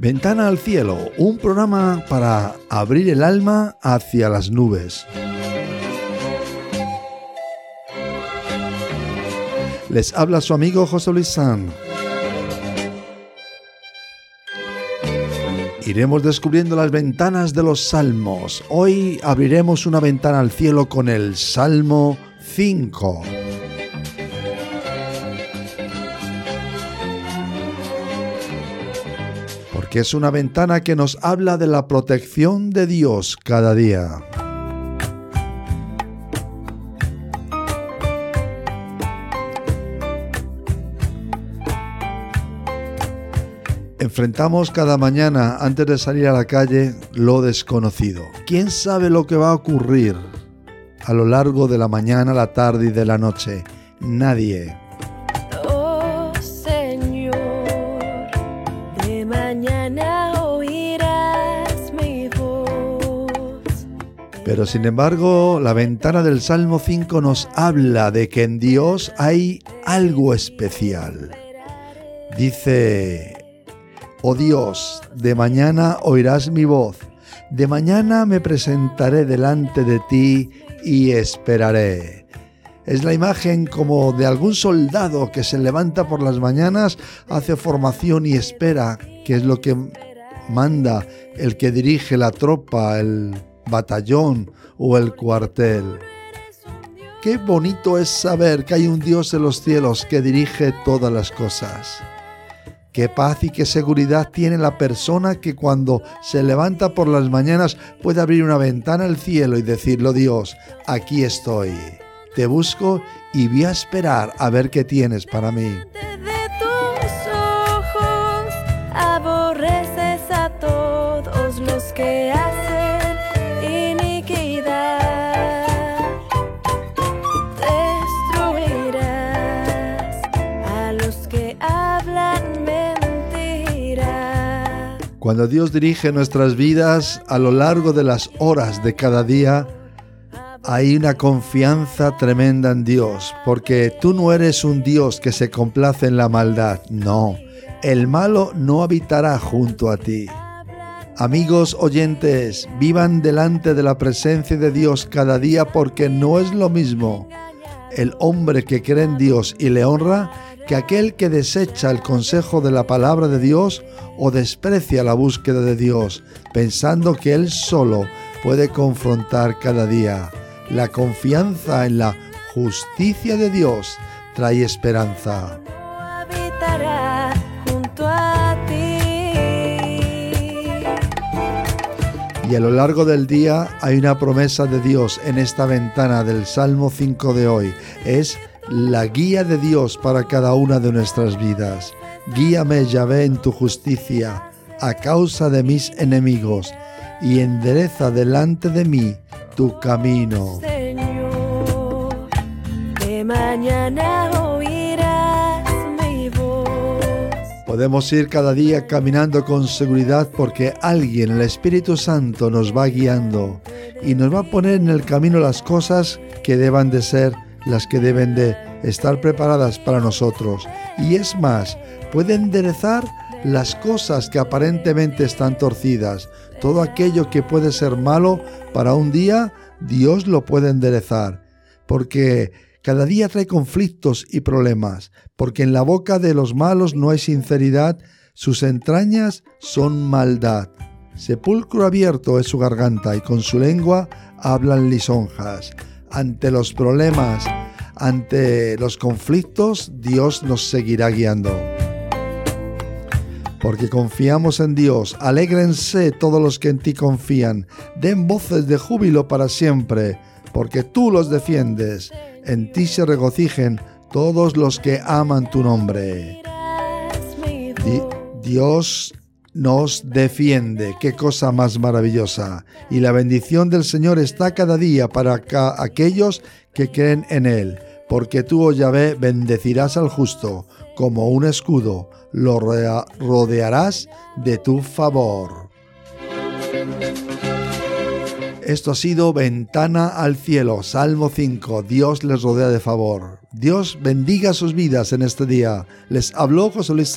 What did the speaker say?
Ventana al cielo, un programa para abrir el alma hacia las nubes. Les habla su amigo José Luis San. Iremos descubriendo las ventanas de los salmos. Hoy abriremos una ventana al cielo con el Salmo 5. que es una ventana que nos habla de la protección de Dios cada día. Enfrentamos cada mañana antes de salir a la calle lo desconocido. ¿Quién sabe lo que va a ocurrir a lo largo de la mañana, la tarde y de la noche? Nadie. Pero sin embargo, la ventana del Salmo 5 nos habla de que en Dios hay algo especial. Dice, oh Dios, de mañana oirás mi voz, de mañana me presentaré delante de ti y esperaré. Es la imagen como de algún soldado que se levanta por las mañanas, hace formación y espera, que es lo que manda el que dirige la tropa, el batallón o el cuartel. Qué bonito es saber que hay un Dios en los cielos que dirige todas las cosas. Qué paz y qué seguridad tiene la persona que cuando se levanta por las mañanas puede abrir una ventana al cielo y decirlo Dios, aquí estoy. Te busco y voy a esperar a ver qué tienes para mí. Cuando Dios dirige nuestras vidas a lo largo de las horas de cada día, hay una confianza tremenda en Dios, porque tú no eres un Dios que se complace en la maldad, no, el malo no habitará junto a ti. Amigos oyentes, vivan delante de la presencia de Dios cada día porque no es lo mismo el hombre que cree en Dios y le honra que aquel que desecha el consejo de la palabra de Dios o desprecia la búsqueda de Dios, pensando que Él solo puede confrontar cada día. La confianza en la justicia de Dios trae esperanza. Y a lo largo del día hay una promesa de Dios en esta ventana del Salmo 5 de hoy. Es la guía de Dios para cada una de nuestras vidas. Guíame, Yahvé, en tu justicia, a causa de mis enemigos, y endereza delante de mí tu camino. Señor, de mañana oirás mi voz. Podemos ir cada día caminando con seguridad porque alguien, el Espíritu Santo, nos va guiando y nos va a poner en el camino las cosas que deban de ser las que deben de estar preparadas para nosotros. Y es más, puede enderezar las cosas que aparentemente están torcidas. Todo aquello que puede ser malo para un día, Dios lo puede enderezar. Porque cada día trae conflictos y problemas. Porque en la boca de los malos no hay sinceridad, sus entrañas son maldad. Sepulcro abierto es su garganta y con su lengua hablan lisonjas ante los problemas, ante los conflictos, Dios nos seguirá guiando. Porque confiamos en Dios, alégrense todos los que en ti confían, den voces de júbilo para siempre, porque tú los defiendes, en ti se regocijen todos los que aman tu nombre. Dios nos defiende. Qué cosa más maravillosa. Y la bendición del Señor está cada día para aquellos que creen en Él. Porque tú, oh Yahvé, bendecirás al justo como un escudo, lo rodearás de tu favor. Esto ha sido Ventana al Cielo, Salmo 5. Dios les rodea de favor. Dios bendiga sus vidas en este día. Les habló José Luis.